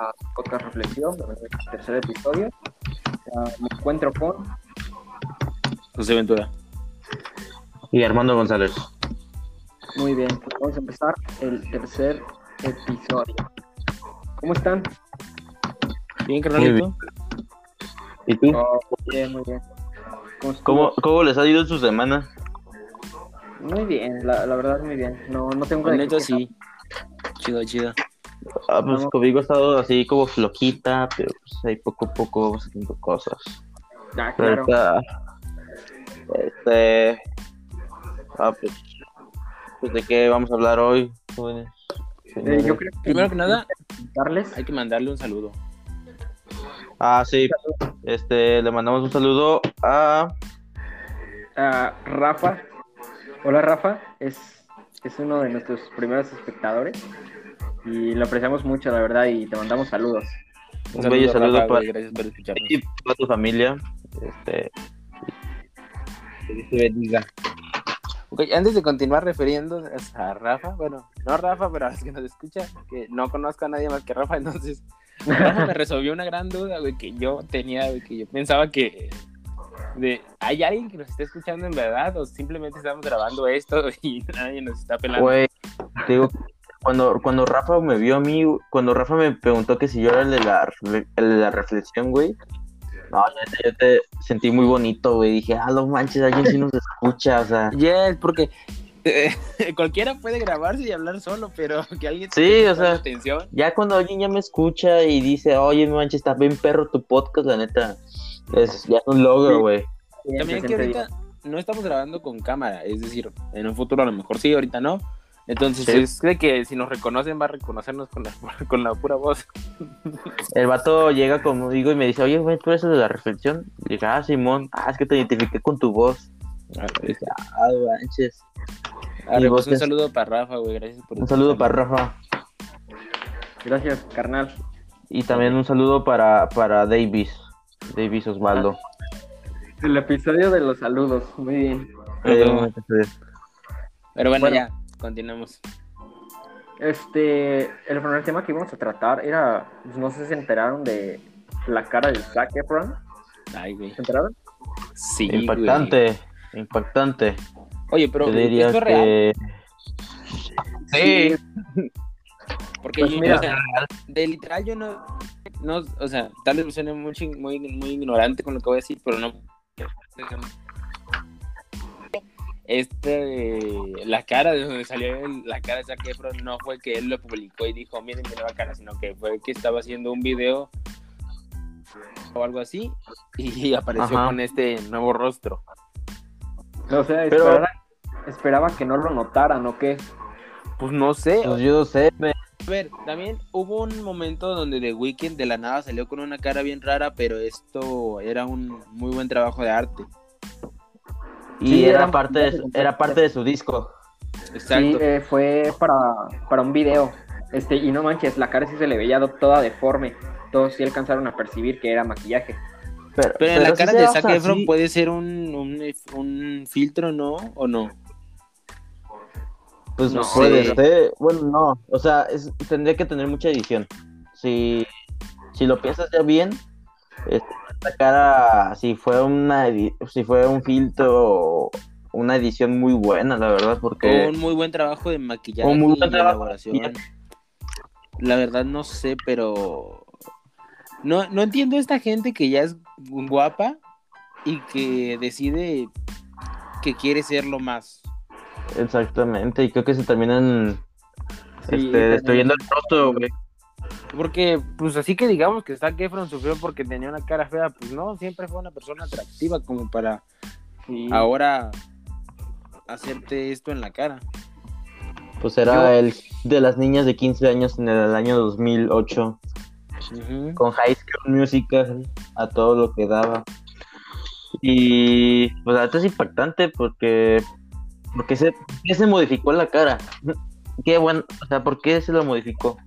a Podcast Reflexión, tercer episodio. me encuentro con José Ventura y Armando González. Muy bien, pues vamos a empezar el tercer episodio. ¿Cómo están? Bien, carnalito. ¿Y tú? Oh, muy bien, muy bien. ¿Cómo, ¿Cómo, les ha ido en su semana? Muy bien, la, la verdad muy bien. No, no tengo que sí. Chido, chido. Ah, pues conmigo he estado así como floquita, pero pues ahí poco a poco vamos haciendo cosas. Ah, claro. este. Ah, pues, pues, ¿de qué vamos a hablar hoy, jóvenes? Eh, yo creo que Primero que nada, darles... hay que mandarle un saludo. Ah, sí. Este, le mandamos un saludo a... a Rafa. Hola, Rafa. Es, es uno de nuestros primeros espectadores y lo apreciamos mucho, la verdad, y te mandamos saludos. Un, bello saludo para, gracias por escucharnos. Y para tu familia. Este, que se bendiga. Okay, antes de continuar refiriendo a Rafa, bueno, no Rafa, pero a los que nos escucha, que no conozco a nadie más que Rafa, entonces Rafa me resolvió una gran duda, güey, que yo tenía, güey, que yo pensaba que de, ¿hay alguien que nos esté escuchando en verdad o simplemente estamos grabando esto y nadie nos está pelando? Güey, digo, cuando, cuando Rafa me vio a mí, cuando Rafa me preguntó que si yo era el de la, el de la reflexión, güey, no, yo te sentí muy bonito, güey. Dije, ah, no manches, alguien sí nos escucha, o sea. Yes, porque eh, cualquiera puede grabarse y hablar solo, pero que alguien sí, o sea, atención. Ya cuando alguien ya me escucha y dice, oye, no manches, está bien perro tu podcast, la neta, es, ya es un logro, güey. También que ahorita no estamos grabando con cámara, es decir, en un futuro a lo mejor sí, ahorita no, entonces, es de que si nos reconocen, va a reconocernos con la, con la pura voz. El vato llega conmigo y me dice, oye, güey, ¿tú eres de la reflexión? Y dije, ah, Simón, ah, es que te identifiqué con tu voz. Ah, ah manches. Ah, pues un saludo para Rafa, güey, gracias por Un saludo para Rafa. Gracias, carnal. Y también un saludo para, para Davis, Davis Osvaldo. El episodio de los saludos, muy bien. Pero bueno, ya, continuemos. Este, el primer tema que íbamos a tratar era, pues, no sé si se enteraron de la cara de Zac Efron. Ay, güey. ¿Se enteraron? Sí, Impactante, impactante. Oye, pero Yo diría ¿esto es real? Sí. Porque pues yo, mira, o sea, de literal yo no, no, o sea, tal vez me suene muy, muy, muy ignorante con lo que voy a decir, pero no este, la cara de donde salió la cara de Zac Efron no fue que él lo publicó y dijo, miren mi nueva cara, sino que fue que estaba haciendo un video o algo así y apareció con este nuevo rostro. O sea, Pero... esperaba, que no lo notaran o qué. Pues no sé. Pues yo sé. A ver, también hubo un momento donde The Weeknd de la nada salió con una cara bien rara, pero esto era un muy buen trabajo de arte. Y era, parte de, era parte de su disco. Sí, eh, fue para, para un video. Este, y no manches, la cara sí se le veía toda deforme. Todos sí alcanzaron a percibir que era maquillaje. Pero, en la cara de Zac Efron puede ser un, un, filtro, ¿no? ¿O no? Pues no puede ser. Bueno, no. O sea, tendría que tener mucha edición. Si, si lo piensas ya bien, este, esta cara, si fue una si fue un filtro, una edición muy buena, la verdad, porque un muy buen trabajo de maquillaje y elaboración. La verdad no sé, pero no, no entiendo esta gente que ya es guapa y que decide que quiere serlo más. Exactamente, y creo que se terminan este, destruyendo el rostro, güey. Porque, pues así que digamos que Zac Efron sufrió porque tenía una cara fea, pues no, siempre fue una persona atractiva como para ahora hacerte esto en la cara. Pues era el de las niñas de 15 años en el año 2008. Con High School Musical a todo lo que daba. Y pues esto es impactante porque porque se, se modificó la cara. Qué bueno, o sea, ¿por qué se lo modificó?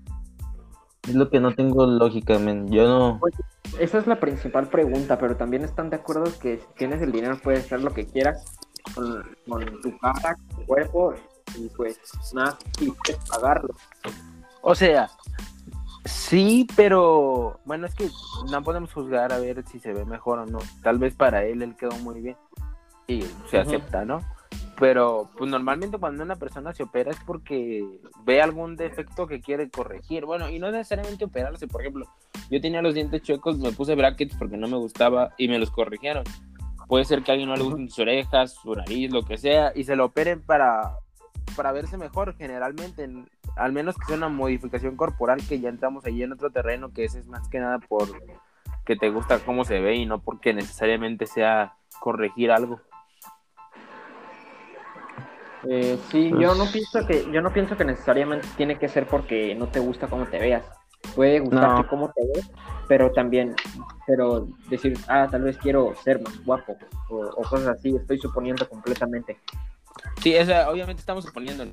Es lo que no tengo lógica, men. Yo no. Pues, esa es la principal pregunta, pero también están de acuerdo que si tienes el dinero puedes hacer lo que quieras con, tu cara, tu cuerpo y pues nada, y puedes pagarlo. O sea, Sí, pero bueno, es que no podemos juzgar a ver si se ve mejor o no. Tal vez para él él quedó muy bien y se acepta, ¿no? Pero pues normalmente cuando una persona se opera es porque ve algún defecto que quiere corregir. Bueno, y no necesariamente operarse, por ejemplo, yo tenía los dientes chuecos, me puse brackets porque no me gustaba y me los corrigieron. Puede ser que alguien no le gusten sus orejas, su nariz, lo que sea, y se lo operen para, para verse mejor generalmente. en- al menos que sea una modificación corporal que ya entramos ahí en otro terreno, que ese es más que nada por que te gusta cómo se ve y no porque necesariamente sea corregir algo. Eh, sí, yo no pienso que, yo no pienso que necesariamente tiene que ser porque no te gusta cómo te veas. Puede gustarte No. cómo te ves, pero también, pero decir, ah, tal vez quiero ser más guapo o, o cosas así. Estoy suponiendo completamente. Sí, o sea, obviamente estamos suponiendo.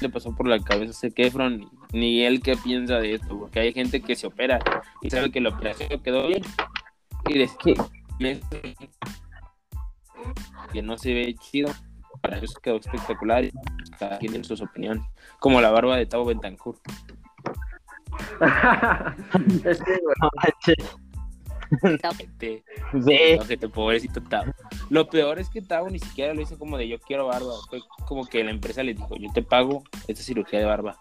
Le pasó por la cabeza a Zac Efron, ni él qué piensa de esto, porque hay gente que se opera y sabe que la operación quedó bien y de que, que no se ve chido, para ellos quedó espectacular y cada quien tiene sus opiniones, como la barba de Tavo Bentancur. es que, güey, No manches. Este, ojete, pobrecito Tavo. Lo peor es que Tavo ni siquiera lo hizo como de yo quiero barba, fue como que la empresa le dijo, yo te pago esta cirugía de barba.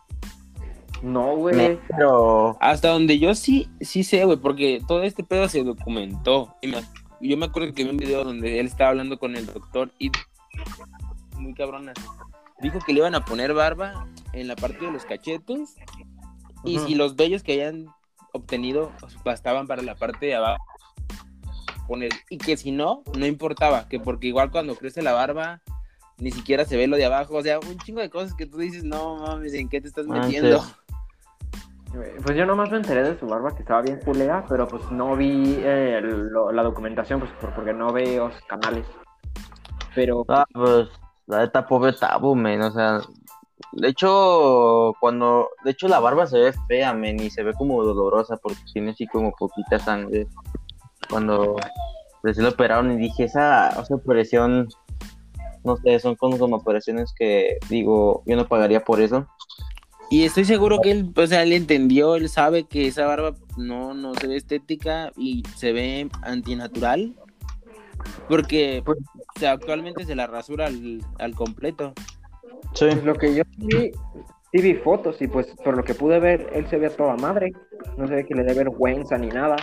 no, güey. Pero Hasta donde yo sí, sí sé, güey, porque todo este pedo se documentó. Y me- yo me acuerdo que vi un video donde él estaba hablando con el doctor y muy cabrona. Dijo que le iban a poner barba en la parte de los cachetes y si los vellos que hayan obtenido bastaban para la parte de abajo poner y que si no, no importaba, que porque igual cuando crece la barba ni siquiera se ve lo de abajo, o sea, un chingo de cosas que tú dices, no mames, ¿en qué te estás Manches. metiendo? Pues yo nomás me enteré de su barba que estaba bien culera, pero pues no vi eh, lo- la documentación, pues por- porque no veo canales. Pero Ah, pues, la neta, pobre Tabo, men, o sea, de hecho, cuando, de hecho la barba se ve fea, men, y se ve como dolorosa porque tiene así como poquita sangre. Cuando recién operaron y dije, esa, esa operación, no sé, son como, como operaciones que, digo, yo no pagaría por eso. Y estoy seguro que él, o sea, él entendió, él sabe que esa barba no, no se ve estética y se ve antinatural. Porque Pues- o sea, actualmente se la rasura al, al completo. Sí. pues, lo que yo vi, sí vi fotos y pues por lo que pude ver, él se ve a toda madre. No se ve que le dé vergüenza ni nada.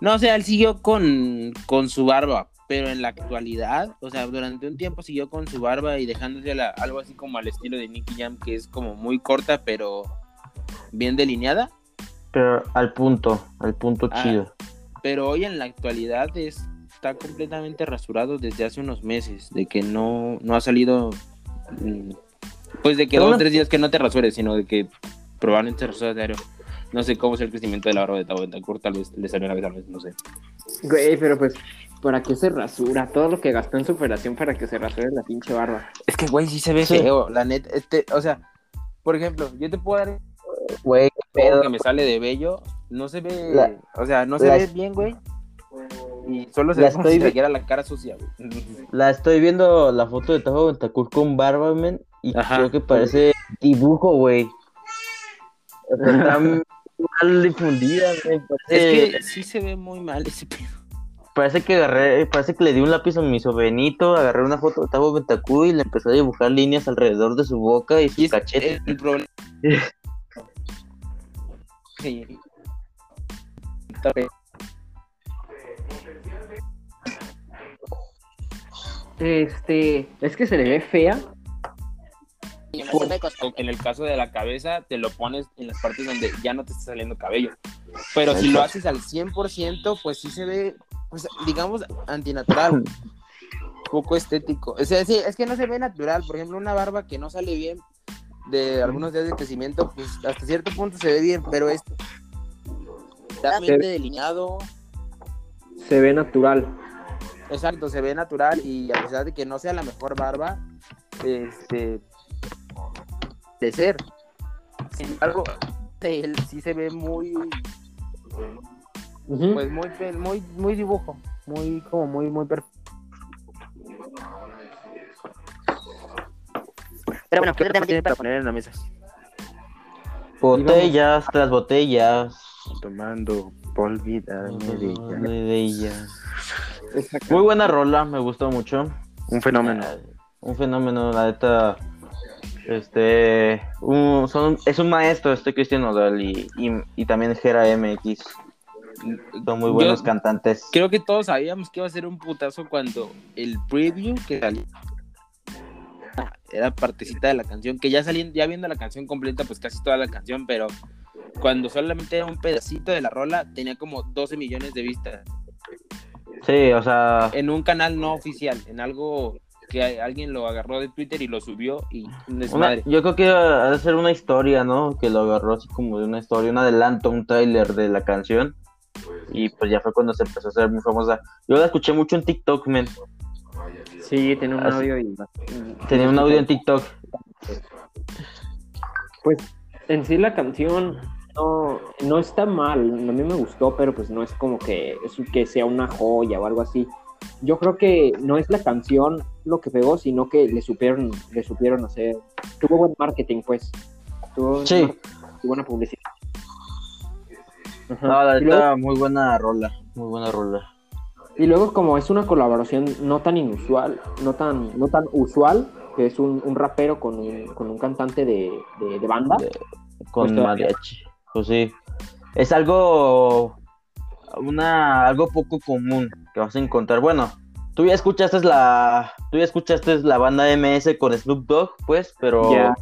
No, o sea, él siguió con, con su barba, pero en la actualidad, o sea, durante un tiempo siguió con su barba y dejándose la- algo así como al estilo de Nicky Jam, que es como muy corta, pero bien delineada. Pero al punto, al punto Ah. chido. pero hoy en la actualidad es- está completamente rasurado desde hace unos meses, de que no, no ha salido, mm, pues de que dos o tres días que no te rasures, sino de que probablemente te rasuras diario. No sé cómo es el crecimiento de la barba de Tabo Bentancur, tal vez le salió una vez al mes, no sé. Güey, pero pues, ¿para qué se rasura? Todo lo que gastó en su operación para que se rasure la pinche barba. Es que, güey, sí se ve Sí. feo, la neta, este, o sea, por ejemplo, yo te puedo dar Güey, que me sale de bello, no se ve, La- o sea, no se la- ve bien, güey, y solo se La ve como estoy si la cara sucia, güey. La estoy viendo la foto de Tabo Bentacur con barba, men, y Ajá. creo que parece dibujo, güey. Está mal difundida. Parece, Es que sí se ve muy mal ese pedo. parece que agarré, parece que le di un lápiz a mi sobrinito, agarré una foto de Tabo Bentacur y le empecé a dibujar líneas alrededor de su boca y su cachete. el problema. Sí. Este, es que se le ve fea. O En el caso de la cabeza, te lo pones en las partes donde ya no te está saliendo cabello. Pero si lo haces al 100%, pues sí se ve, pues digamos, antinatural. Poco estético. O sea, sí, es que no se ve natural. Por ejemplo, una barba que no sale bien de algunos días de crecimiento, pues hasta cierto punto se ve bien, pero es claramente delineado. Se ve natural. Exacto, se ve natural y a pesar de que no sea la mejor barba, este, de ser. Sin embargo, él sí se ve muy, pues muy, muy, muy dibujo, muy, como muy, muy perfecto. Pero bueno, ¿qué otro tema tiene para poner en la mesa? Botellas tras botellas. Tomando olvidarme de ella. Muy buena rola, me gustó mucho. Un fenómeno. Eh, Un fenómeno, la neta. Este. un- son, es un maestro este Cristian Nodal y, y, y también Gera MX. Son muy buenos Yo cantantes. Creo que todos sabíamos que iba a ser un putazo cuando el preview que salió era partecita de la canción, que ya saliendo, ya viendo la canción completa, pues casi toda la canción, pero cuando solamente era un pedacito de la rola, tenía como 12 millones de vistas. Sí, o sea. En un canal no oficial, en algo que alguien lo agarró de Twitter y lo subió y un una- yo creo que ha de ser una historia, ¿no? Que lo agarró así como de una historia, un adelanto, un tráiler de la canción. Y pues ya fue cuando se empezó a hacer muy famosa. Yo la escuché mucho en TikTok, men. Sí, tiene un Así- audio y... Tenía un audio en TikTok. Pues en sí la canción no, no está mal, a mí me gustó, pero pues no es como que, es que sea una joya o algo así. Yo creo que no es la canción lo que pegó, sino que le supieron, le supieron hacer, tuvo buen marketing pues, tuvo Sí. y buena publicidad. Ajá. No, la neta, muy buena rola. Muy buena rola. y luego como es una colaboración no tan inusual, no tan, no tan usual, que es un, un rapero con un, con un cantante de, de- de banda. De- con Pues mariachi. Pues sí. Es algo. Una, algo poco común que vas a encontrar. Bueno, tú ya escuchaste la. Tú ya escuchaste la banda MS con Snoop Dogg, pues, pero.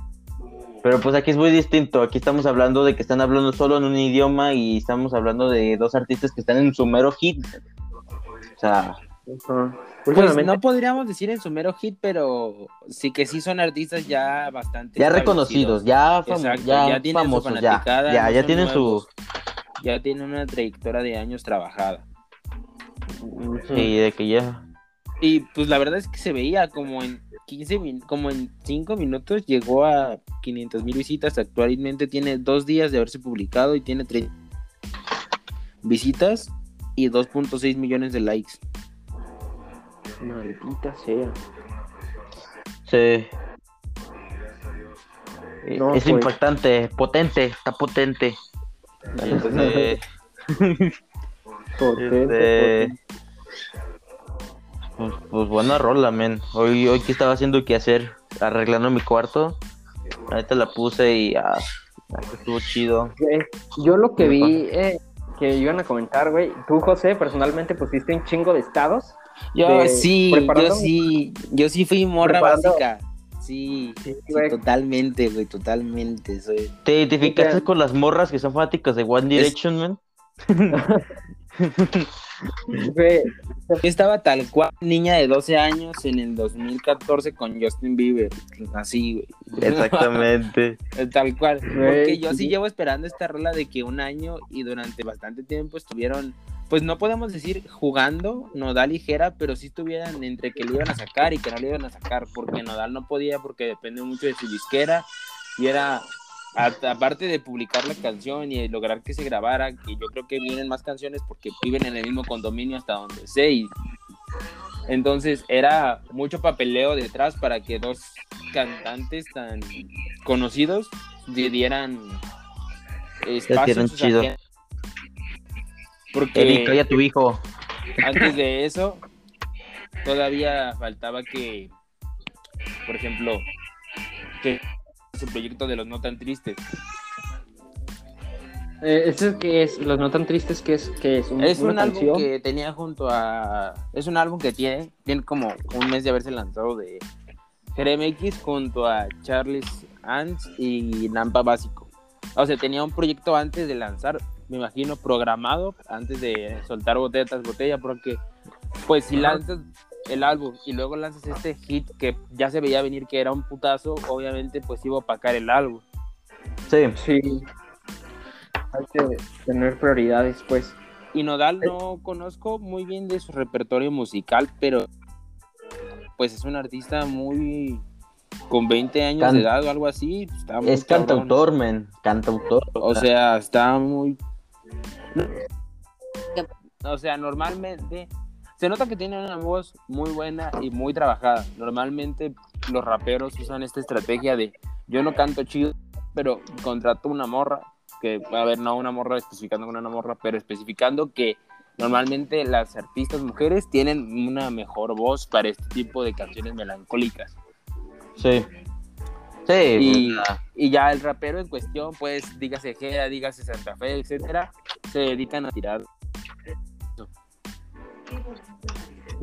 Pero pues aquí es muy distinto. Aquí estamos hablando de que están hablando solo en un idioma y estamos hablando de dos artistas que están en su mero hit. O sea, Pues Últimamente- no podríamos decir en su mero hit, pero sí que sí son artistas ya bastante ya reconocidos, ya, fam- Exacto, ya, ya tienen su famosos, ya, fanaticada, ya, no ya tienen nuevos. su. Ya tienen una trayectoria de años trabajada. Ujú. Sí, de que ya. Y pues la verdad es que se veía como en 15 min- como en 5 minutos llegó a 500 mil visitas. Actualmente tiene dos días de haberse publicado y tiene 30 visitas y 2.6 millones de likes. Maldita sea. Sí. No, es pues. impactante, potente, está potente. Este, Potente, este, potente. pues, pues buena rola, men. Hoy, hoy que estaba haciendo que hacer, arreglando mi cuarto. Ahorita la puse y ah, estuvo chido. Eh, Yo lo que vi eh, que iban a comentar, güey. Tú, José, personalmente pusiste un chingo de estados. Yo De- sí, yo sí, yo sí fui morra Preparando- básica. Sí, Sí, sí, güey. totalmente, güey, totalmente. Soy... ¿Te identificaste con las morras que son fanáticas de One Es- Direction? Güey, Yo estaba tal cual niña de 12 años en el 2014 con Justin Bieber, así, güey. Exactamente. Tal cual. Güey, Porque yo sí sí. llevo esperando esta rola de que un año y durante bastante tiempo estuvieron, pues no podemos decir jugando Nodal y Jera, pero sí estuvieran entre que le iban a sacar y que no le iban a sacar, porque Nodal no podía porque depende mucho de su disquera y era, aparte de publicar la canción y de lograr que se grabara, que yo creo que vienen más canciones porque viven en el mismo condominio hasta donde sé y entonces era mucho papeleo detrás para que dos cantantes tan conocidos dieran espacio chido. Porque Eric, calla tu hijo. antes de eso todavía faltaba que, por ejemplo, que su proyecto de los no tan tristes. eh, ¿Eso es que es? Los no tan tristes que es que es, un- Es una un álbum canción. que tenía junto a. Es un álbum que tiene, tiene como un mes de haberse lanzado de GRMX junto a Charles Ants y Nampa Básico. O sea, tenía un proyecto antes de lanzar, me imagino, programado, antes de soltar botella tras botella, porque, pues, si lanzas el álbum y luego lanzas este hit que ya se veía venir que era un putazo, obviamente, pues iba a opacar el álbum. Sí. Sí. Hay que tener prioridades, pues. Y Nodal no conozco muy bien de su repertorio musical, pero pues es un artista muy con 20 años Can- de edad o algo así. Está muy Es cabrón. cantautor, men. Cantautor. O sea, está muy. O sea, normalmente se nota que tiene una voz muy buena y muy trabajada. Normalmente los raperos usan esta estrategia de yo no canto chido, pero contrató una morra, que, a ver, no una morra especificando con una morra, pero especificando que normalmente las artistas mujeres tienen una mejor voz para este tipo de canciones melancólicas. Sí. Sí. Y, ya el rapero en cuestión, pues, dígase Gera, dígase Santa Fe, etcétera, se dedican a tirar.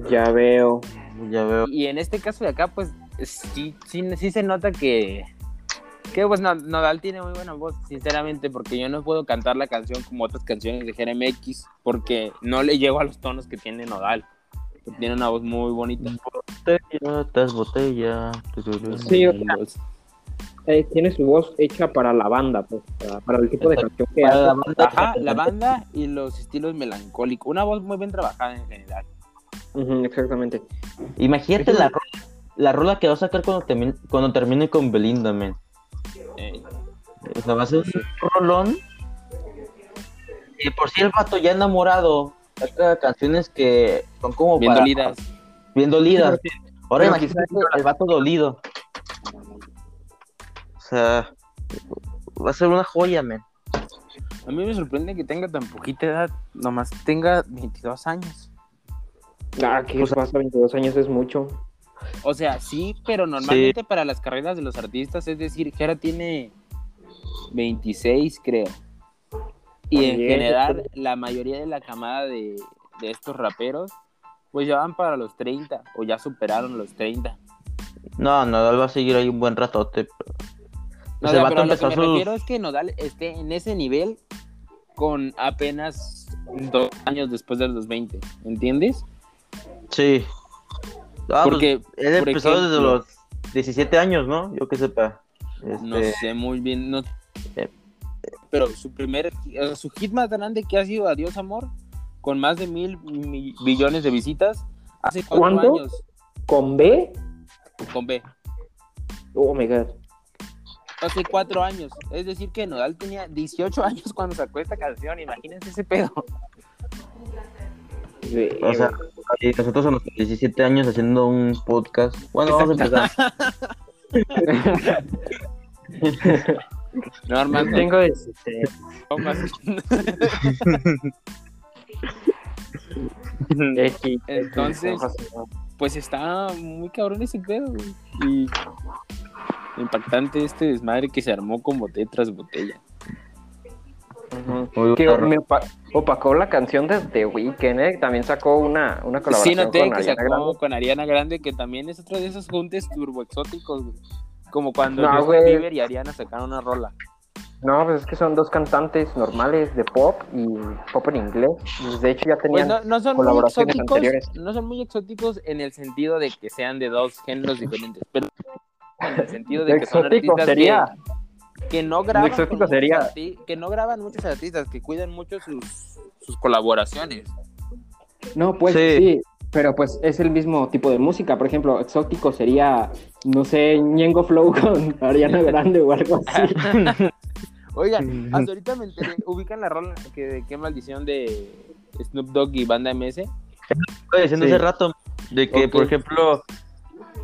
Ya veo. ya veo. Y en este caso de acá, pues, sí, sí, sí se nota que, que pues, no- Nodal tiene muy buena voz, sinceramente, porque yo no puedo cantar la canción como otras canciones de Jera MX, porque no le llego a los tonos que tiene Nodal. que Tiene una voz muy bonita. Botella tras botella. Sí, o sea, eh, tiene su voz hecha para la banda, pues, para, para el tipo de Exacto. canción que Para hace. la banda, Ajá, la banda y los estilos melancólicos. Una voz muy bien trabajada en general. Exactamente. Imagínate la, ro- la rola que va a sacar cuando termine, cuando termine con Belinda, man. Eh, O sea, va a ser un rolón. Y por si el vato ya enamorado saca canciones que son como bien para- dolidas. Bien dolidas. Ahora imagínate el vato dolido. O sea, va a ser una joya, man. A mí me sorprende que tenga tan poquita edad, nomás tenga 22 años. Ah, que Pues- pasa 22 años es mucho. O sea, sí, pero normalmente para las carreras de los artistas, es decir, Jera tiene 26, creo. Y en general, la mayoría de la camada de, de estos raperos, pues ya van para los 30 o ya superaron los 30. No, Nodal va a seguir ahí un buen ratote. pero- No, o sea, el vato pero a lo que me sus- refiero es que Nodal esté en ese nivel con apenas dos años después de los 20, ¿entiendes? Sí. Ah, pues, Porque, él por empezó desde los 17 años, ¿no? Yo que sepa. No Este, sé muy bien, no... Eh. pero su primer, su hit más grande que ha sido Adiós Amor, con más de mil mi- billones de visitas, hace cuatro ¿Cuánto? años ¿Con B? con B, Oh my god. Hace cuatro años, es decir que Nodal tenía 18 años cuando sacó esta canción, imagínense ese pedo. O sea, y nosotros a los 17 años haciendo un podcast. Bueno, vamos a empezar. No, Armando, tengo este, pongas- X. Entonces, pues está muy cabrón ese pedo. Y impactante este desmadre que se armó con botella tras botella. Ujú. Muy Que me opa- opacó la canción de The Weeknd, ¿eh? También sacó una, una Sí, colaboración noté con que Ariana sacó Grande. con Ariana Grande, que también es otro de esos juntes turbo exóticos, güey. Como cuando No, Justin. Bieber y Ariana sacaron una rola. No, pues es que son dos cantantes normales de pop y pop en inglés. Pues, De hecho ya Pues tenían... no, no son muy colaboraciones exóticos, anteriores. no son muy exóticos en el sentido de que sean de dos géneros diferentes, pero en el sentido de que son exótico artistas sería... que, que no graban sería- que no graban muchos artistas, que cuidan mucho sus, sus colaboraciones. No, pues Sí. sí. pero pues es el mismo tipo de música. Por ejemplo, exótico sería, no sé, Ñengo Flow con Ariana Grande o algo así. Oigan, hasta ahorita me enteré, ubican la rola que de qué maldición de Snoop Dogg y Banda MS. Estoy diciendo Sí. hace rato de que, por ejemplo,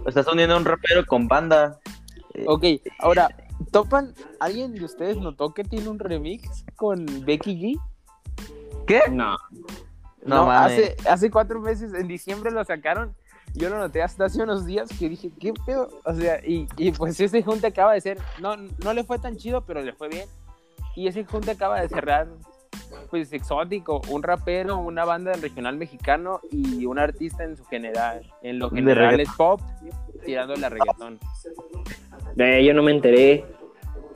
estás uniendo a un rapero con banda. Eh, Ok, ahora, ¿topan? ¿Alguien de ustedes notó que tiene un remix con Becky G? ¿Qué? No. No, mames. hace, hace cuatro meses, en diciembre lo sacaron. Yo lo noté hasta hace unos días que dije, ¿qué pedo? O sea, y, y pues ese junte acaba de ser, no, no le fue tan chido, pero le fue bien. Y ese junte acaba de cerrar, pues exótico, un rapero, una banda del regional mexicano y un artista en su general. En lo general es pop, tirando la reggaetón. Yo no me enteré.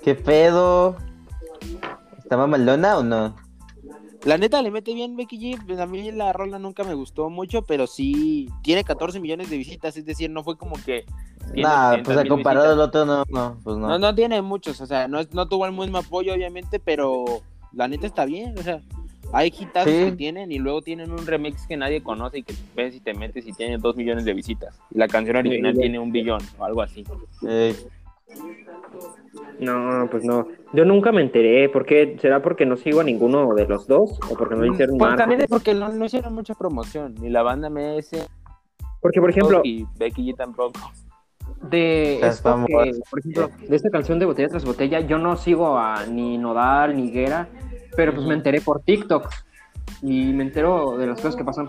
¿Qué pedo? ¿Está mamalona o no? La neta le mete bien Becky G. pues, A mí la rola nunca me gustó mucho, pero sí tiene 14 millones de visitas. Es decir, no fue como que. Nah, 200 pues a mil comparado al otro, no, no, pues no. No, no tiene muchos. O sea, no, no tuvo el mismo apoyo, obviamente, pero la neta está bien. O sea, hay hitazos Sí. que tienen y luego tienen un remix que nadie conoce y que ves y te metes y tiene 2 millones de visitas. Y la canción original Sí. tiene un billón o algo así. Eh, No, pues no. Yo nunca me enteré. ¿Por qué? ¿Será porque no sigo a ninguno de los dos? ¿O porque no hicieron Pues también es porque no, no hicieron mucha promoción. Ni la banda MS Porque, por ejemplo, y Becky G tampoco. de esto que, famosas. por ejemplo, de esta canción de Botella tras Botella, yo no sigo a ni Nodal ni Guerra, pero pues me enteré por TikTok y me entero de las cosas que pasan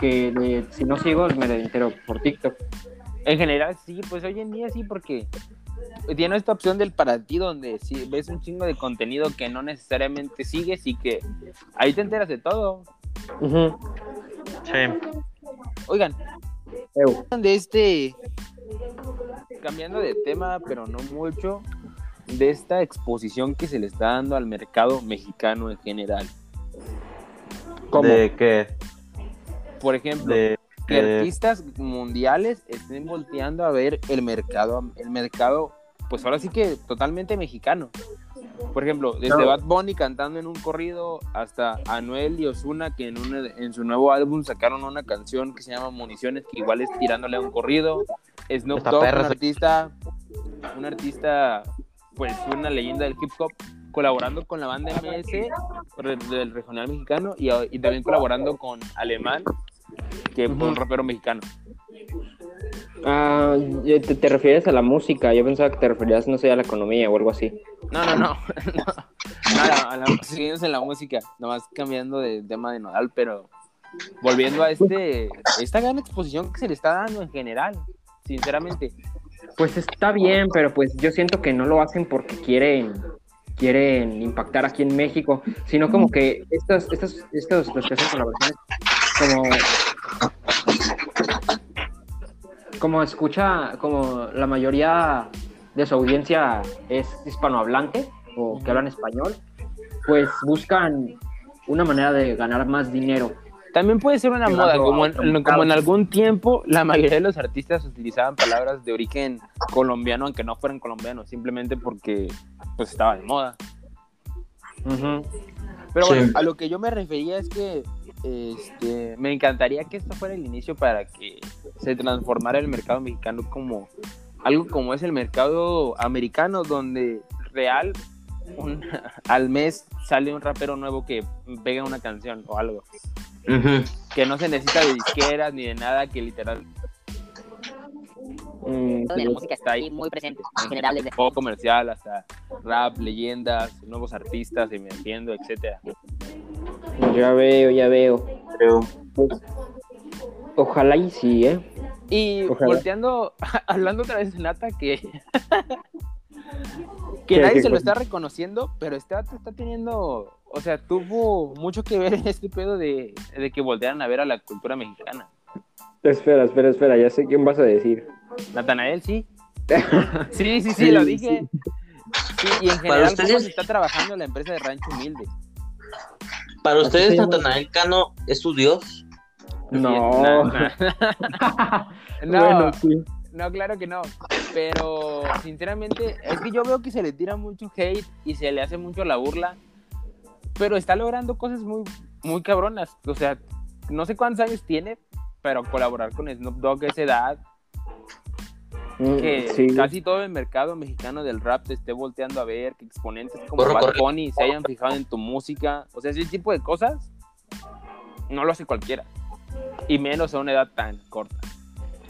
que de- si no sigo me entero por TikTok. En general, sí, pues hoy en día sí, porque tiene esta opción del para ti donde sí, ves un chingo de contenido que no necesariamente sigues y que ahí te enteras de todo. Ujú. Sí. Oigan, de este, cambiando de tema, pero no mucho, de esta exposición que se le está dando al mercado mexicano en general. ¿Cómo? ¿De qué? Por ejemplo, De, que de- artistas mundiales estén volteando a ver el mercado, el mercado, pues ahora sí que totalmente mexicano. Por ejemplo, desde No. Bad Bunny cantando en un corrido hasta Anuel y Osuna que en, su nuevo álbum sacaron una canción que se llama Municiones que igual es tirándole a un corrido. Snoop Dogg, un artista, un artista, pues una leyenda del hip hop, colaborando con la banda MS del regional mexicano y, y también colaborando con Alemán, que fue un Ujú. rapero mexicano. Ah, te, te refieres a la música, yo pensaba que te referías, no sé, a la economía o algo así. No, no, no. no. No, a la- seguimos en la música, nomás cambiando de tema de nodal, pero volviendo a este esta gran exposición que se le está dando en general, sinceramente. Pues está bien, pero pues yo siento que no lo hacen porque quieren quieren impactar aquí en México, sino como que estas estas estos los que hacen colaboraciones como como escucha como la mayoría de su audiencia es hispanohablante o que hablan español, pues buscan una manera de ganar más dinero. También puede ser una moda, a como en, como algún tiempo la mayoría de los artistas utilizaban palabras de origen colombiano, aunque no fueran colombianos, simplemente porque pues estaba de moda. Pero Sí. bueno, a lo que yo me refería es que este, me encantaría que esto fuera el inicio para que se transformara el mercado mexicano como algo como es el mercado americano, donde real un- al mes sale un rapero nuevo que pega una canción o algo. Que no se necesita de disqueras ni de nada, que literal Mm, de la música está ahí muy presente. En general, desde pop comercial hasta rap, leyendas, nuevos artistas emergiendo, etcétera. ya veo, ya veo. Creo. Ojalá y sí, ¿eh? Y Ojalá. volteando, hablando otra vez de Nata, que, que ¿Qué- nadie qué se lo está reconociendo, pero este vato está teniendo, o sea, tuvo mucho que ver en este pedo de, de que voltearan a ver a la cultura mexicana. Espera, espera, espera, ya sé quién vas a decir. Natanael, sí. Sí, sí, sí, Sí, lo dije. Sí, y en general, ¿cómo ustedes- se está trabajando la empresa de Rancho Humilde? Para ustedes. Natanael Cano es su dios. No. Na- na- no, Bueno, sí. No, claro que no. Pero sinceramente, es que yo veo que se le tira mucho hate y se le hace mucho la burla. Pero está logrando cosas muy, muy cabronas. O sea, no sé cuántos años tiene, pero colaborar con Snoop Dogg a esa edad, Mm, que sí. casi todo el mercado mexicano del rap te esté volteando a ver, que exponentes como Corre, Bad corre. Bunny se hayan fijado en tu música. O sea, ese tipo de cosas no lo hace cualquiera. Y menos a una edad tan corta.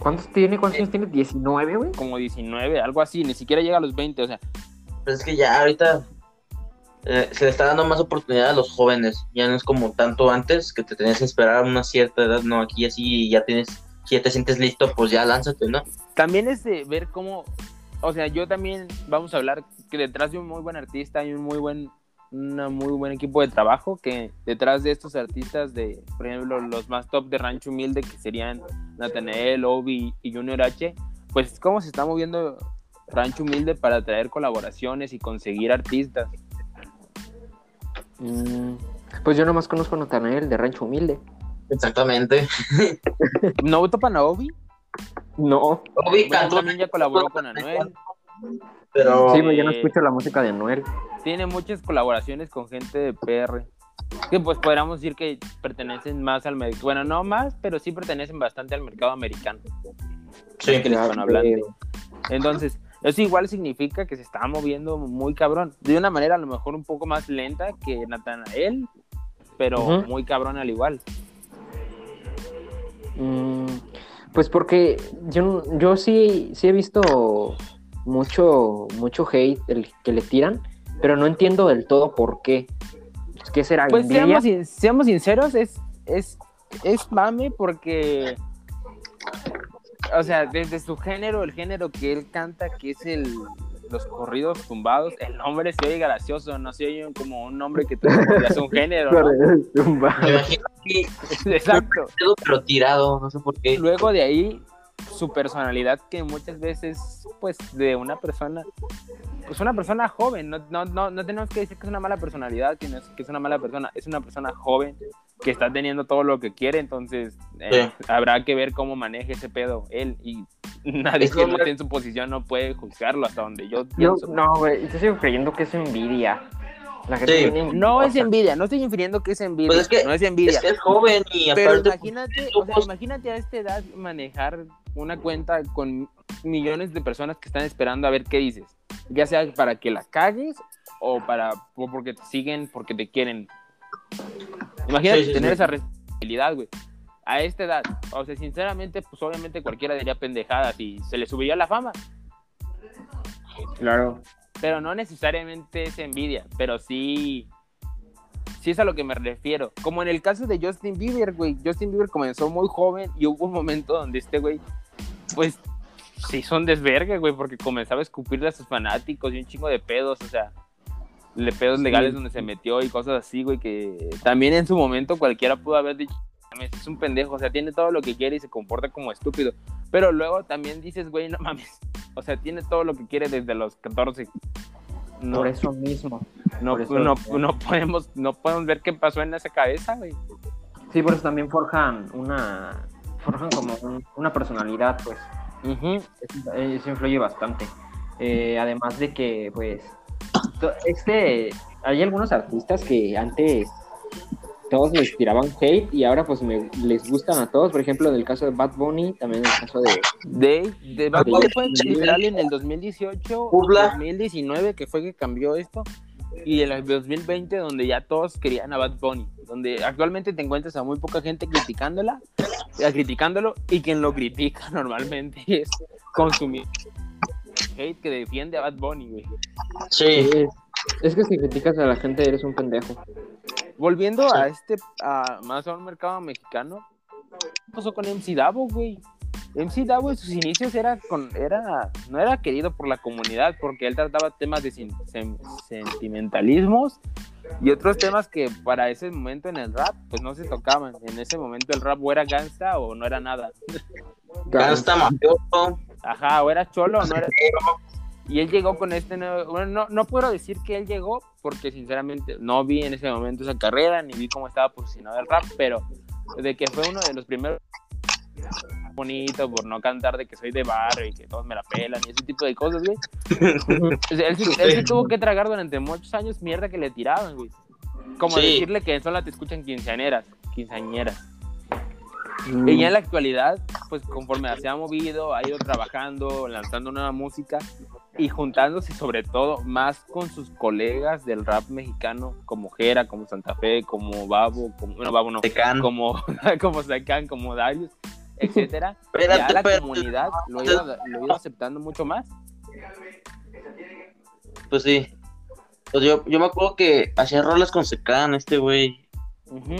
¿Cuántos tiene? ¿Cuántos años tiene? ¿19, güey? Como 19, algo así, ni siquiera llega a los 20. O sea, Pues es que ya ahorita eh, se le está dando más oportunidad a los jóvenes. Ya no es como tanto antes que te tenías que esperar a una cierta edad. No, aquí así ya tienes, si ya te sientes listo, pues ya lánzate, ¿no? también es de ver cómo, o sea, yo también vamos a hablar que detrás de un muy buen artista hay un muy buen, una muy buen equipo de trabajo, que detrás de estos artistas de, por ejemplo, los más top de Rancho Humilde, que serían Nathanael, Obi y Junior H, pues cómo se está moviendo Rancho Humilde para traer colaboraciones y conseguir artistas. Mm, Pues yo nomás conozco a Natanael de Rancho Humilde. Exactamente. ¿No topan a Obi? No. Obi Bueno, cantó, también ya colaboró con Anuel. pero Sí, pero yo no eh, escucho la música de Anuel. tiene muchas colaboraciones con gente de PR. Que pues podríamos decir que pertenecen más al mercado. Bueno, no más, pero sí pertenecen bastante al mercado americano. sí. que hispanohablante. veo. Entonces, eso igual significa que se está moviendo muy cabrón. De una manera a lo mejor un poco más lenta que Natanael, pero Ujú. muy cabrón al igual. Mm, Pues porque yo, yo sí, sí he visto mucho, mucho hate el que le tiran, pero no entiendo del todo por qué. ¿Qué será? Pues seamos, sin- seamos sinceros, es, es, es mame porque, o sea, desde su género, el género que él canta, que es el los corridos tumbados, el nombre se oye gracioso, no se oye como un nombre que te es un género, ¿no? Me imagino que Exacto. pero tirado, no sé por qué. Luego de ahí, su personalidad que muchas veces, pues, de una persona, pues una persona joven, no, no, no, no tenemos que decir que es una mala personalidad, que, no es, que es una mala persona, es una persona joven que está teniendo todo lo que quiere, entonces eh, habrá que ver cómo maneja ese pedo él y nadie Es que no esté en su posición no puede juzgarlo hasta donde yo Yo, no, güey, yo sigo creyendo que es envidia. La gente Sí. viene No es envidia, no estoy infiriendo que es envidia, Pues es que- no es envidia. Es que es joven y Pero aparte. imagínate, o sea, imagínate a esta edad manejar una cuenta con millones de personas que están esperando a ver qué dices. Ya sea para que la cagues o para o porque te siguen, porque te quieren. Imagínate Sí, sí, tener sí. esa responsabilidad, güey. A esta edad, o sea, sinceramente, pues obviamente cualquiera diría pendejadas y se le subiría la fama, Claro. pero no necesariamente es envidia, pero sí sí es a lo que me refiero. Como en el caso de Justin Bieber, güey. Justin Bieber comenzó muy joven y hubo un momento donde este güey, pues, hizo un desvergue, güey, porque comenzaba a escupirle a sus fanáticos y un chingo de pedos, o sea, de pedos legales donde se metió y cosas así, güey, que también en su momento cualquiera pudo haber dicho, "Mames, es un pendejo, o sea, tiene todo lo que quiere y se comporta como estúpido. Pero luego también dices, güey, no mames, o sea, tiene todo lo que quiere desde los 14. No, Por eso mismo. no, eso- no, no podemos, no podemos ver qué pasó en esa cabeza, güey. Sí, por eso también forjan una. Forjan como un- una personalidad, pues. Ujú. Eso, eso influye bastante. Eh, además de que, pues. Este. Hay algunos artistas que antes. Todos les tiraban hate y ahora pues me, les gustan a todos. Por ejemplo, en el caso de Bad Bunny, también en el caso de. De, de Bad Bunny fue literal en el 2018, Publa. 2019, que fue que cambió esto, y en el 2020, donde ya todos querían a Bad Bunny, donde actualmente te encuentras a muy poca gente criticándola, eh, criticándolo, y quien lo critica normalmente es consumir hate que defiende a Bad Bunny, güey. Sí. Es, es que si criticas a la gente eres un pendejo. Volviendo Sí. a este, a, más a un mercado mexicano, ¿qué pasó con MC Davo, güey? MC Davo en sus inicios era, con, era, no era querido por la comunidad porque él trataba temas de sin- sen- sentimentalismos y otros temas que para ese momento en el rap pues no se tocaban. En ese momento el rap o era gangsta o no era nada. Gangsta mafioso. Ajá, o era cholo o no era y él llegó con este nuevo. Bueno, no, no puedo decir que él llegó, porque sinceramente no vi en ese momento esa carrera, ni vi cómo estaba posicionado el rap, pero de que fue uno de los primeros bonito por no cantar de que soy de barrio y que todos me la pelan y ese tipo de cosas, güey. O sea, él, sí- él sí tuvo que tragar durante muchos años mierda que le tiraban, güey. Como Sí. decirle que solo te escuchan quinceañeras, quinceañeras. Y ya en la actualidad, pues conforme se ha movido, ha ido trabajando, lanzando nueva música y juntándose sobre todo más con sus colegas del rap mexicano, como Jera, como Santa Fe, como Babo, como, bueno, Babo no, Tecan. como, como Sacan, como Darius, etcétera. Espérate, ya la espérate. comunidad lo ido, lo ido aceptando mucho más. Pues sí. Pues yo, yo me acuerdo que hacía rolas con Secan, este güey. Ujú,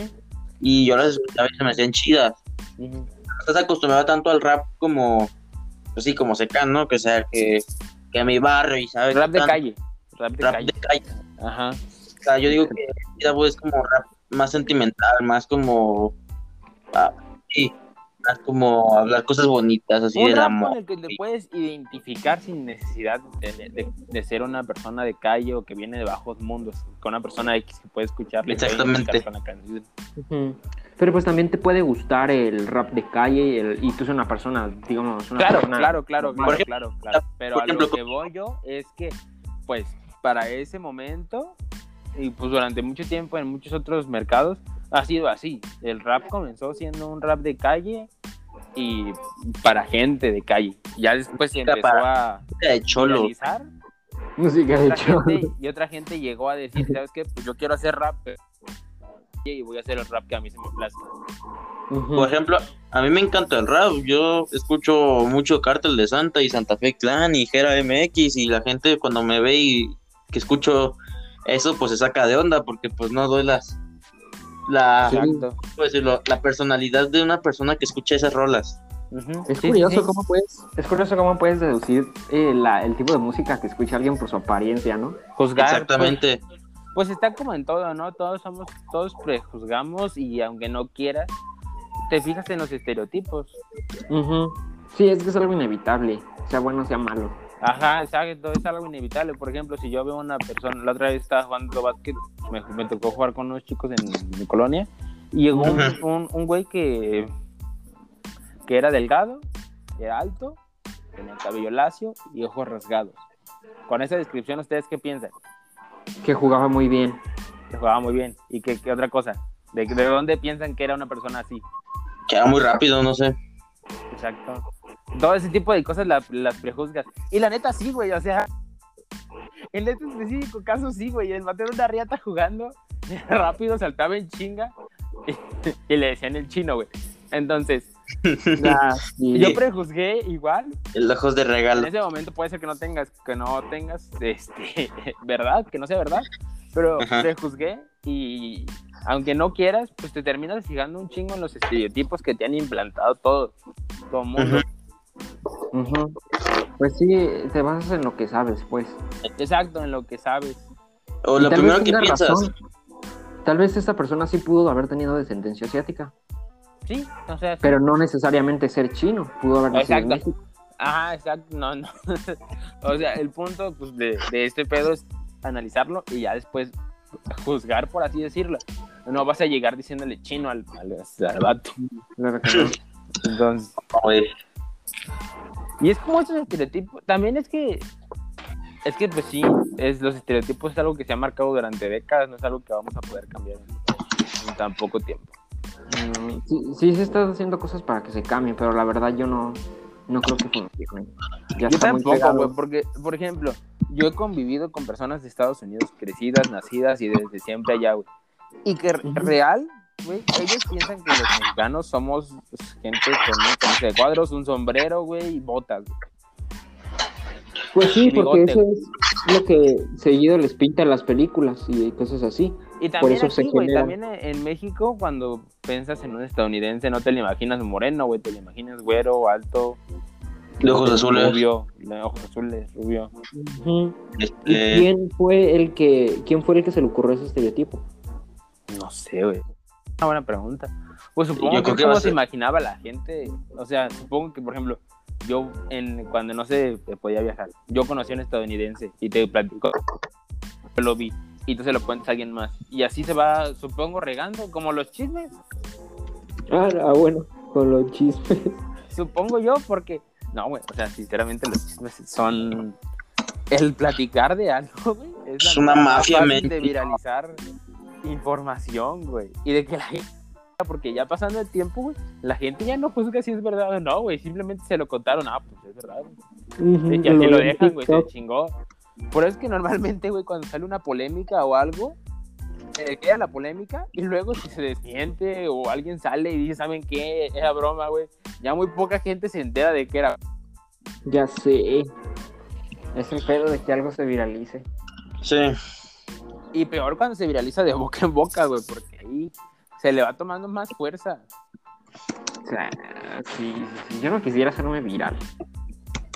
Y yo las escuchaba y se me hacían chidas. ujú. No estás acostumbrado tanto al rap como. Pues sí, como Secan, ¿no? Que sea, que, que a mi barrio y sabes. Rap de calle. Rap de Rap calle. de calle. Ajá. O sea, yo digo que es como rap más sentimental, más como. ah, sí, más como hablar cosas bonitas, así un del rap amor. con el que te puedes identificar sin necesidad de, de- de ser una persona de calle o que viene de bajos mundos, con una persona X que puede escucharle Exactamente. con la canción. Ujú. Pero pues también te puede gustar el rap de calle y, el- y tú eres una persona, digamos, una Claro, persona claro, claro, claro, claro, claro. Pero por a lo ejemplo, que voy yo es que, pues, para ese momento y pues durante mucho tiempo en muchos otros mercados ha sido así. El rap comenzó siendo un rap de calle y para gente de calle. Ya después se empezó para- a de cholo. Música de gente- y otra gente llegó a decir, ¿sabes qué? Pues yo quiero hacer rap y voy a hacer el rap que a mí se me plazca. Por ejemplo, a mí me encanta el rap. Yo escucho mucho Cártel de Santa y Santa Fe Clan y Gera MX y la gente cuando me ve y que escucho eso, pues se saca de onda porque pues no doy las la, la personalidad de una persona que escucha esas rolas. Es Sí, curioso sí, sí. cómo puedes, es curioso cómo puedes deducir eh, la- el tipo de música que escucha alguien por su apariencia, ¿no? Juzgar. pues, Exactamente. Pues está como en todo, ¿no? Todos somos, todos prejuzgamos y aunque no quieras, te fijas en los estereotipos. Ujú. Sí, es que es algo inevitable, sea bueno o sea malo. Ajá, exacto, es algo inevitable. Por ejemplo, si yo veo una persona, la otra vez estaba jugando básquet, me, me tocó jugar con unos chicos en mi colonia, y llegó un, un, un güey que, que era delgado, era alto, tenía cabello lacio y ojos rasgados. Con esa descripción, ¿ustedes qué piensan? Que jugaba muy bien. Que jugaba muy bien. ¿Y qué, qué otra cosa? ¿De, ¿De dónde piensan que era una persona así? Queda muy rápido, no sé. Exacto. Todo ese tipo de cosas la- las prejuzgas. Y la neta sí, güey, o sea, en este específico caso sí, güey, el matero una riata jugando, rápido saltaba en chinga y, y le decían el chino, güey. Entonces, sí. yo prejuzgué igual. El ojos de En regalo. ese momento puede ser que no tengas, que no tengas, este, verdad, que no sea verdad, pero Ajá. prejuzgué y aunque no quieras, pues te terminas fijando un chingo en los estereotipos que te han implantado todo, todo mundo. Ujú. Pues sí, te basas en lo que sabes, pues. Exacto, en lo que sabes. O Y lo primero que piensas. razón. Tal vez esta persona sí pudo haber tenido descendencia asiática, Sí, o sea, pero no necesariamente ser chino. Pudo haber nacido en Exacto. México. ajá, exacto, no, no. o sea, el punto pues, de, de este pedo es analizarlo y ya después juzgar, por así decirlo. No vas a llegar diciéndole chino al, al, al vato. Claro que no. Entonces. Y es como esos estereotipos. También es que, es que pues sí, es, los estereotipos es algo que se ha marcado durante décadas, no es algo que vamos a poder cambiar en, en tan poco tiempo. Mm, Sí, sí se están haciendo cosas para que se cambien, pero la verdad yo no, no creo que funcione. Ya Yo tampoco, güey, porque, por ejemplo, yo he convivido con personas de Estados Unidos crecidas, nacidas y desde siempre allá, güey. Y que real, güey, ellos piensan que los mexicanos somos gente con un camisa de cuadros, un sombrero, güey, y botas. güey. Pues sí, porque bigote. eso es lo que seguido les pinta en las películas y cosas así. Y también eso se aquí, güey, genera. también en México, cuando piensas en un estadounidense, no te lo imaginas moreno, güey, te lo imaginas güero, alto. De ojos azules. Rubio, de ojos azules, rubio. ¿Y Este, quién fue el que quién fue el que se le ocurrió ese estereotipo? No sé, güey. Una buena pregunta. Pues supongo Yo que creo a se ser- imaginaba la gente. O sea, supongo que, por ejemplo, yo en, cuando no se podía viajar, yo conocí a un estadounidense y te platico, lo vi y tú se lo cuentas a alguien más. Y así se va, supongo, regando, como los chismes. Ah, ah, bueno, con los chismes. Supongo yo, porque, no, güey, o sea, sinceramente los chismes son el platicar de algo, güey. Es, Es una mafia, de viralizar información, güey. Y de que la gente, porque ya pasando el tiempo, güey, la gente ya no juzga si es verdad o no, güey. Simplemente se lo contaron, ah, pues es verdad. güey. Ujú, Y así lo de dejan, güey, se chingó. Por eso es que normalmente, güey, cuando sale una polémica o algo, se queda la polémica y luego si se desmiente o alguien sale y dice, ¿saben qué? Era broma, güey. Ya muy poca gente se entera de que era. Ya sé. Es el pedo de que algo se viralice. sí. Y peor cuando se viraliza de boca en boca, güey, porque ahí se le va tomando más fuerza. O sea, sí, sí, sí. Yo no quisiera hacerme viral.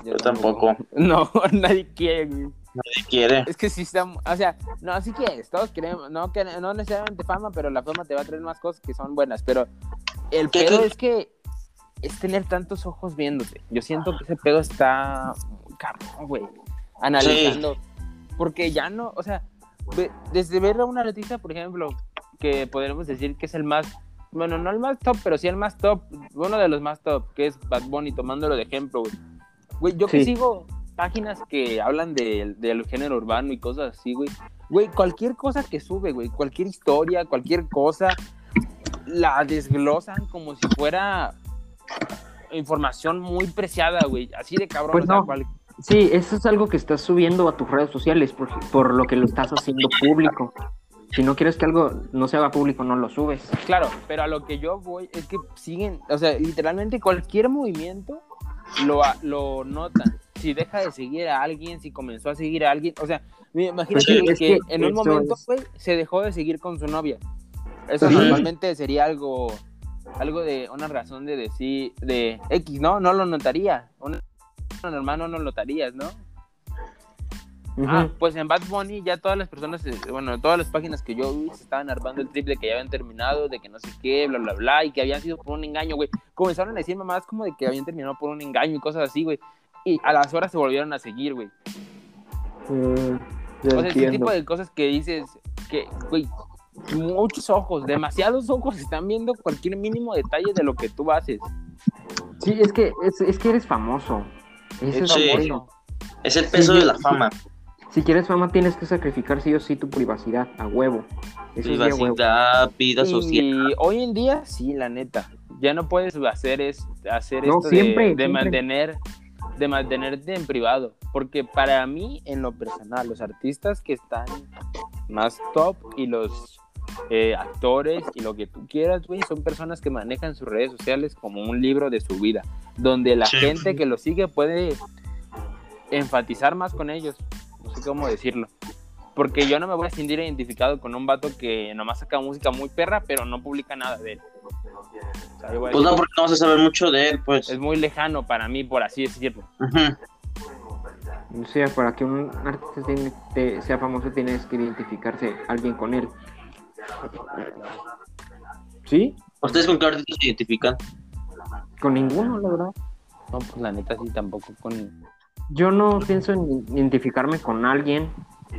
Yo tampoco. No, nadie quiere, güey. Nadie quiere. Es que sí está, o sea, no, así quieres, todos queremos, no, que, no necesariamente fama, pero la fama te va a traer más cosas que son buenas, pero el ¿Qué pedo cl- es que es tener tantos ojos viéndote. Yo siento que ese pedo está cabrón, güey, analizando, porque ya no, o sea, desde ver a una noticia, por ejemplo, que podríamos decir que es el más, bueno, no el más top, pero sí el más top, uno de los más top, que es Bad Bunny, tomándolo de ejemplo, güey. Güey, yo que sigo páginas que hablan de- del género urbano y cosas así, güey. Güey, cualquier cosa que sube, güey, cualquier historia, cualquier cosa, la desglosan como si fuera información muy preciada, güey. Así de cabrón. Pues o sea, cual- Sí, eso es algo que estás subiendo a tus redes sociales por, por lo que lo estás haciendo público. Si no quieres que algo no se haga público, no lo subes. Claro, pero a lo que yo voy es que siguen, o sea, literalmente cualquier movimiento lo, lo notan. Si deja de seguir a alguien, si comenzó a seguir a alguien, o sea, imagínate Sí, que, en un momento, es- se dejó de seguir con su novia. Eso normalmente sería algo, algo de una razón de decir, de X, ¿no? No lo notaría. Normal no lo notarías, ¿no? Ujú. Ah, pues en Bad Bunny ya todas las personas, eh, bueno, todas las páginas que yo vi se estaban armando el trip de que ya habían terminado, de que no sé qué, bla, bla, bla, y que habían sido por un engaño, güey. Comenzaron a decir mamás como de que habían terminado por un engaño y cosas así, güey. Y a las horas se volvieron a seguir, güey. Mm, O sea, ese entiendo. tipo de cosas que dices que, güey, muchos ojos, demasiados ojos están viendo cualquier mínimo detalle de lo que tú haces. Sí, es que, es, es que eres famoso. Eso es famoso. Es el peso Sí, de la fama. Si quieres fama, tienes que sacrificar sí o sí tu privacidad, a huevo. Eso es de a huevo. Privacidad, vida social. Y hoy en día, sí, la neta. Ya no puedes hacer, es, hacer No, esto siempre, de, de siempre. mantener de mantenerte en privado. Porque para mí, en lo personal, los artistas que están más top y los eh, actores y lo que tú quieras, güey, son personas que manejan sus redes sociales como un libro de su vida. Donde la Sí. gente que lo sigue puede enfatizar más con ellos. No sé cómo decirlo. Porque yo no me voy a sentir identificado con un vato que nomás saca música muy perra, pero no publica nada de él. O sea, Pues no, decir, porque no vas a saber mucho de él, pues. es muy lejano para mí, por así decirlo. Ujú. O sea, para que un artista tiene- te- sea famoso, tienes que identificarse alguien con él. ¿Sí? ¿Ustedes con qué artistas se identifican? Con ninguno, la verdad. No, pues la neta sí tampoco con... Yo no pienso en identificarme con alguien,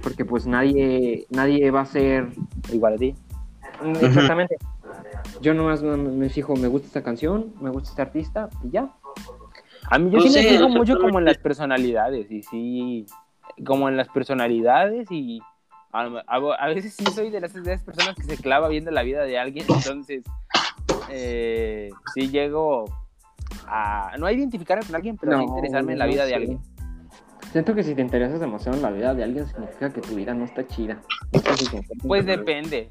porque pues nadie, nadie va a ser Igual a ti. Exactamente. Yo nomás me, me fijo, me gusta esta canción, me gusta este artista y ya. A mí yo Pues sí me fijo mucho como en las personalidades y sí, como en las personalidades y a, a- a veces sí soy de las, de las personas que se clava viendo la vida de alguien, entonces eh, sí llego a, no a identificarme con alguien, pero sí interesarme en la no vida sé. de alguien. Siento que si te interesas demasiado en la vida de alguien, significa que tu vida no está chida. No sé si se- Pues depende,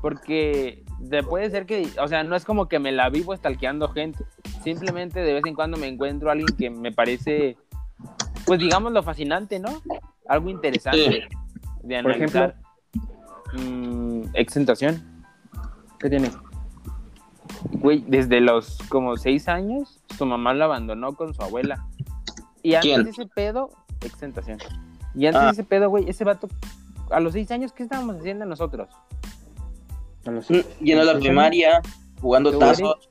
porque de- puede ser que, o sea, no es como que me la vivo stalkeando gente, simplemente de vez en cuando me encuentro a alguien que me parece, pues digamos lo fascinante, ¿no? Algo interesante de Por analizar. Mm, exentación. ¿Qué tiene? Güey, desde los como seis años, su mamá lo abandonó con su abuela. Y antes ¿Quién? de ese pedo, exentación. Y antes Ah. de ese pedo, güey, ese vato, a los seis años, ¿qué estábamos haciendo nosotros? A los- Yendo a la primaria, jugando ¿Tú, tazos.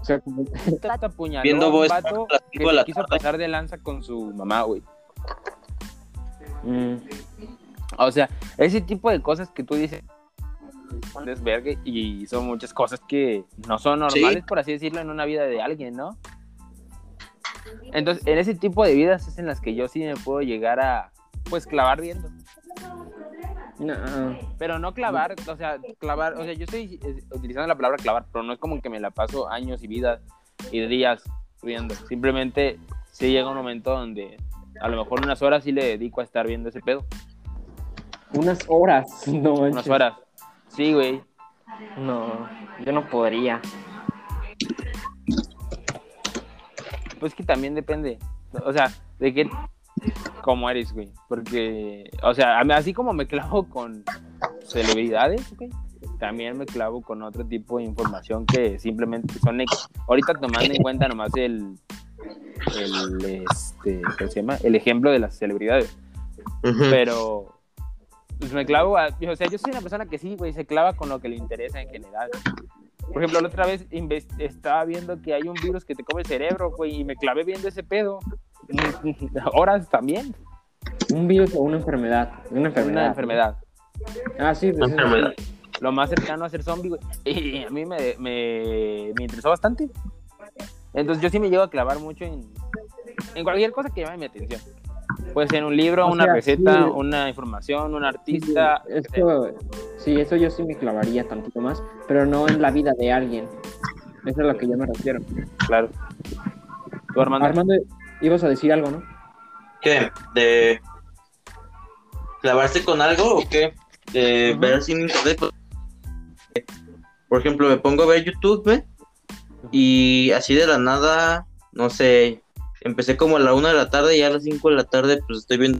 O sea, Viendo Bob vato Esponja a las que de la quiso tarde. pasar de lanza con su mamá, güey. mm, O sea, ese tipo de cosas que tú dices un desvergue y son muchas cosas que no son normales, Sí. por así decirlo, en una vida de alguien, ¿no? Entonces, en ese tipo de vidas es en las que yo sí me puedo llegar a, pues, clavar viendo. no, Pero no clavar, o sea, clavar, o sea, yo estoy eh, utilizando la palabra clavar, pero no es como que me la paso años y vidas y días viendo. Simplemente sí llega un momento donde a lo mejor unas horas sí le dedico a estar viendo ese pedo. Unas horas. No, Unas manches. horas. Sí, güey. No, yo no podría. Pues que también depende. O sea, de qué. Cómo eres, güey. Porque, o sea, a mí- así como me clavo con celebridades, güey, también me clavo con otro tipo de información que simplemente son. ex- Ahorita tomando en cuenta nomás el. El, este, ¿cómo se llama? El ejemplo de las celebridades. Pero. Pues me clavo a. O sea, yo soy una persona que sí, güey, se clava con lo que le interesa en general. Por ejemplo, la otra vez estaba viendo que hay un virus que te come el cerebro, güey, y me clavé viendo ese pedo. Horas también. Un virus o una enfermedad. Una enfermedad. Una enfermedad. Ah, sí, pues, Una enfermedad. Lo más cercano a ser zombie, güey. Y a mí me, me, me interesó bastante. Entonces yo sí me llego a clavar mucho en, en cualquier cosa que llame mi atención. Puede ser un libro, O una sea, receta, sí. una información, un Sí, artista. sea. Eso, sí, eso yo sí me clavaría tantito más, pero no en la vida de alguien. Eso es a lo que yo me refiero. Claro. ¿Tú, Armando? Armando, ibas a decir algo, ¿no? ¿Qué? ¿De clavarse con algo o qué? Ujú. ver así en internet. Por ejemplo, me pongo a ver YouTube, ¿ve? Y así de la nada, no sé, empecé como a la una de la tarde y a las cinco de la tarde, pues estoy viendo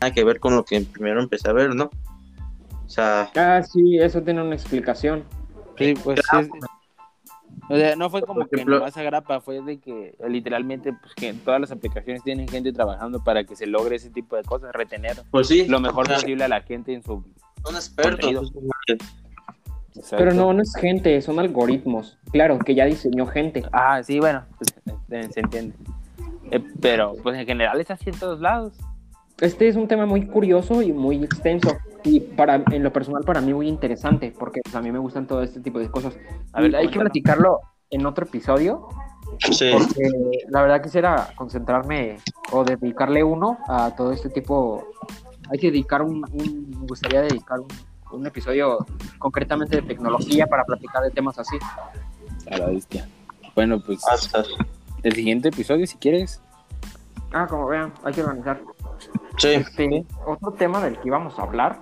nada que ver con lo que primero empecé a ver, ¿no? O sea, Ah, sí, eso tiene una explicación. Sí, pues sí. O sea, no fue como Por que ejemplo- nomás agrapa, fue de que literalmente pues que todas las aplicaciones tienen gente trabajando para que se logre ese tipo de cosas, retener pues sí. lo mejor o sea, posible a la gente en su... Son expertos. Pero no, no es gente, son algoritmos. Claro, que ya diseñó gente. Ah, sí, bueno, pues, eh, se entiende. Eh, pero pues en general es así en todos lados. Este es un tema muy curioso y muy extenso. Y para, en lo personal, para mí muy interesante, porque pues, a mí me gustan todo este tipo de cosas. A ver, hay que platicarlo en otro episodio, Sí. porque la verdad quisiera concentrarme o dedicarle uno a todo este tipo. Hay que dedicar un, un- me gustaría dedicar un, un episodio concretamente de tecnología para platicar de temas así. A la bestia. Bueno, pues Hasta- el siguiente episodio, si quieres. Ah, como vean, hay que organizar. Sí. Este, otro tema del que íbamos a hablar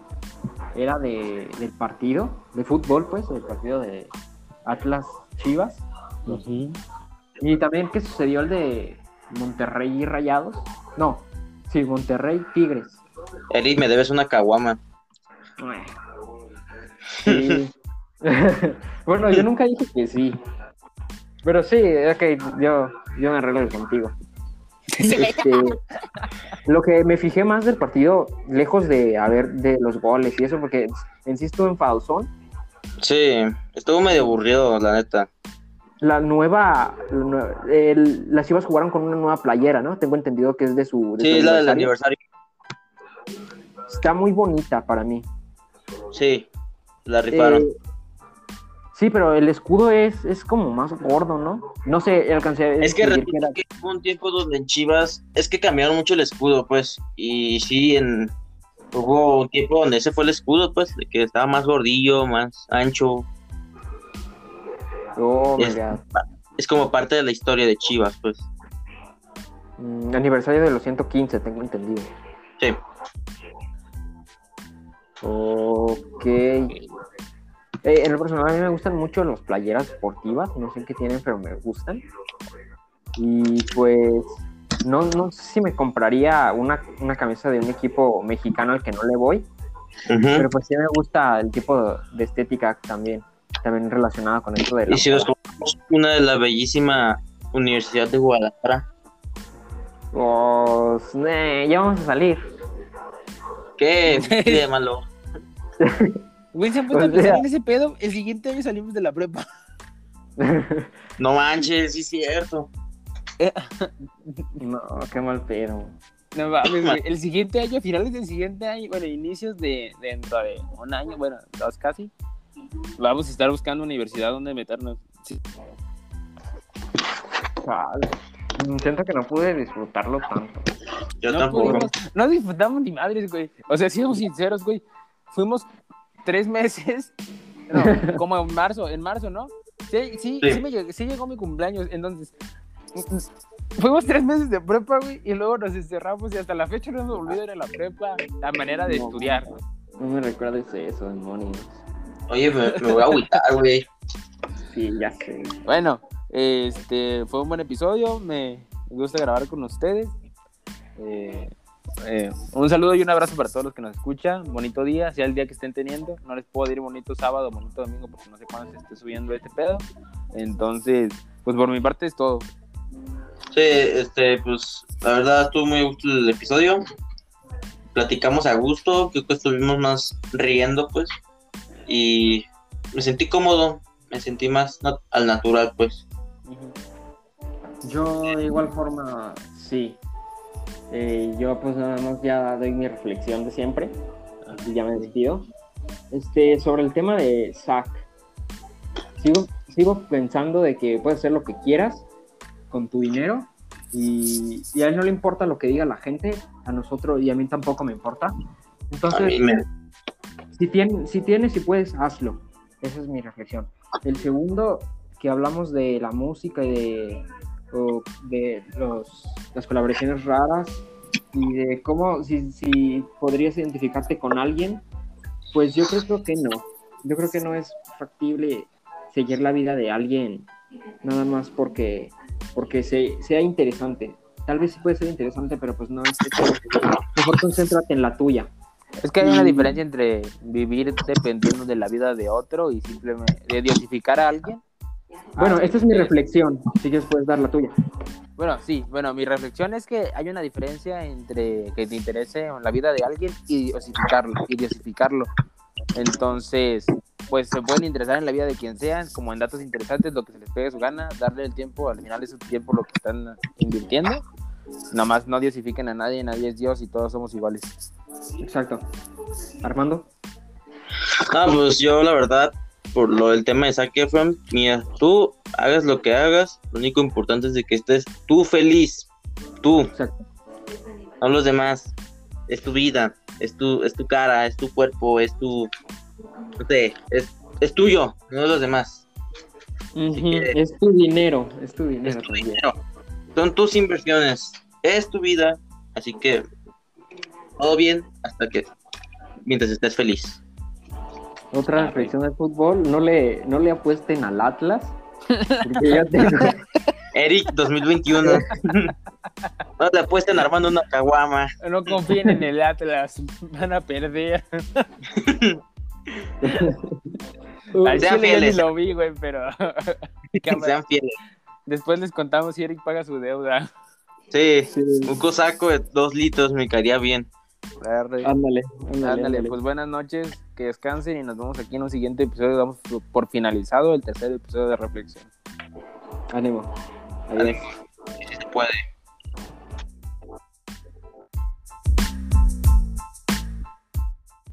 era de, del partido de fútbol, pues, del partido de Atlas Chivas. Y también que sucedió el de Monterrey y Rayados. No, sí, Monterrey Tigres. Eri, me debes una caguama. Sí. bueno, yo nunca dije que sí. Pero sí, ok, yo, yo me arreglo contigo. Este, lo que me fijé más del partido, lejos de haber de los goles y eso, porque en sí estuvo enfadosón. Sí, estuvo medio aburrido, la neta. La nueva, el- las Chivas jugaron con una nueva playera, ¿no? Tengo entendido que es de su. de su Sí, la del aniversario. aniversario. Está muy bonita para mí. Sí, la rifaron. Eh, sí, pero el escudo es, es como más gordo, ¿no? No sé, alcancé a Es que era- que hubo un tiempo donde en Chivas es que cambiaron mucho el escudo, pues. Y sí, en hubo un tiempo donde ese fue el escudo, pues, de que estaba más gordillo, más ancho. Oh, Es-. Es como parte de la historia de Chivas, pues. Mm, aniversario de los 115, tengo entendido. Sí. Ok. Eh, en lo personal, a mí me gustan mucho las playeras deportivas. No sé qué tienen, pero me gustan. Y pues, no, no sé si me compraría una, una camisa de un equipo mexicano al que no le voy. Pero pues sí me gusta el tipo de estética también. También relacionada con esto de la Y si nos compramos una de la bellísima Universidad de Guadalajara. Pues, eh, ya vamos a salir. ¿Qué? ¿Qué de malo? Güey, se han puesto O a pensar sea- en ese pedo. El siguiente año salimos de la prepa. No manches, sí es cierto. no, qué mal pedo. No mames, güey. El siguiente año, finales del siguiente año, bueno, inicios de dentro de un año, bueno, dos casi, vamos a estar buscando universidad donde meternos. Sí. Siento que no pude disfrutarlo tanto. Yo no, tampoco. pudimos- no disfrutamos ni madres, güey. O sea, siendo sinceros, güey. Fuimos tres meses, no, como en marzo, en marzo, ¿no? Sí, sí, Sí. sí, me llegó, sí llegó mi cumpleaños, entonces. Fuimos tres meses de prepa, güey, y luego nos encerramos y hasta la fecha no hemos volvido a ir a la prepa, la manera de No. estudiar. No me recuerdes eso, demonios. Oye, me, me voy a agüitar, güey. Sí, ya sé. Bueno, este fue un buen episodio. Me gusta grabar con ustedes. Eh, eh, un saludo y un abrazo para todos los que nos escuchan. Bonito día, sea el día que estén teniendo. No les puedo decir bonito sábado, bonito domingo, porque no sé cuándo se esté subiendo este pedo. Entonces, pues por mi parte es todo. Sí, este, pues, la verdad estuvo muy gusto el episodio. Platicamos a gusto, creo que estuvimos más riendo, pues. Y me sentí cómodo, me sentí más nat- al natural, pues. Yo de igual forma, sí. Eh, yo pues nada más ya doy mi reflexión de siempre y ya me despido. Este, sobre el tema de Zack, sigo, sigo pensando de que puedes hacer lo que quieras con tu dinero y, y a él no le importa lo que diga la gente, a nosotros y a mí tampoco me importa. Entonces, me... si, tienes, si tienes y puedes, hazlo. Esa es mi reflexión. El segundo, que hablamos de la música y de, o de los, las colaboraciones raras y de cómo, si, si podrías identificarte con alguien Pues yo creo que no. Yo creo que no es factible seguir la vida de alguien nada más porque, porque se- sea interesante. Tal vez sí puede ser interesante, pero pues no es eso. Mejor concéntrate en la tuya. Es que hay una diferencia entre vivir dependiendo de la vida de otro y simplemente de diosificar a alguien. Bueno, Ah, esta es mi reflexión. Si quieres puedes dar la tuya. Bueno, sí, bueno, mi reflexión es que hay una diferencia entre que te interese la vida de alguien y diosificarlo, y diosificarlo. Entonces, pues se pueden interesar en la vida de quien sea, como en datos interesantes, lo que se les pegue su gana, darle el tiempo, al final es su tiempo lo que están invirtiendo. Nada más no diosifiquen a nadie, nadie es Dios y todos somos iguales. Exacto. Armando. Ah, pues yo la verdad, por lo del tema de Zac Efron, mira, tú hagas lo que hagas, lo único importante es de que estés tú feliz, tú, Exacto. no los demás, es tu vida, es tu, es tu cara, es tu cuerpo, es tu, no sé, es, es tuyo, no los demás, que- Es tu dinero. Es tu es dinero, son tus inversiones, es tu vida, así que todo bien hasta que, mientras estés feliz. Otra reflexión del fútbol. No le, no le apuesten al Atlas. Porque ya tengo. Eric 2021. no le apuesten armando una caguama. No confíen en el Atlas, van a perder. Al Sean yo fieles. lo vi, güey, pero. Sean fieles. después les contamos si Eric paga su deuda. Sí, Sí. un cosaco de dos litros me caería bien. Arre. Ándale, ándale, pues buenas noches, que descansen y nos vemos aquí en un siguiente episodio. Damos por finalizado el tercer episodio de reflexión. Ánimo. Adiós. Si se puede.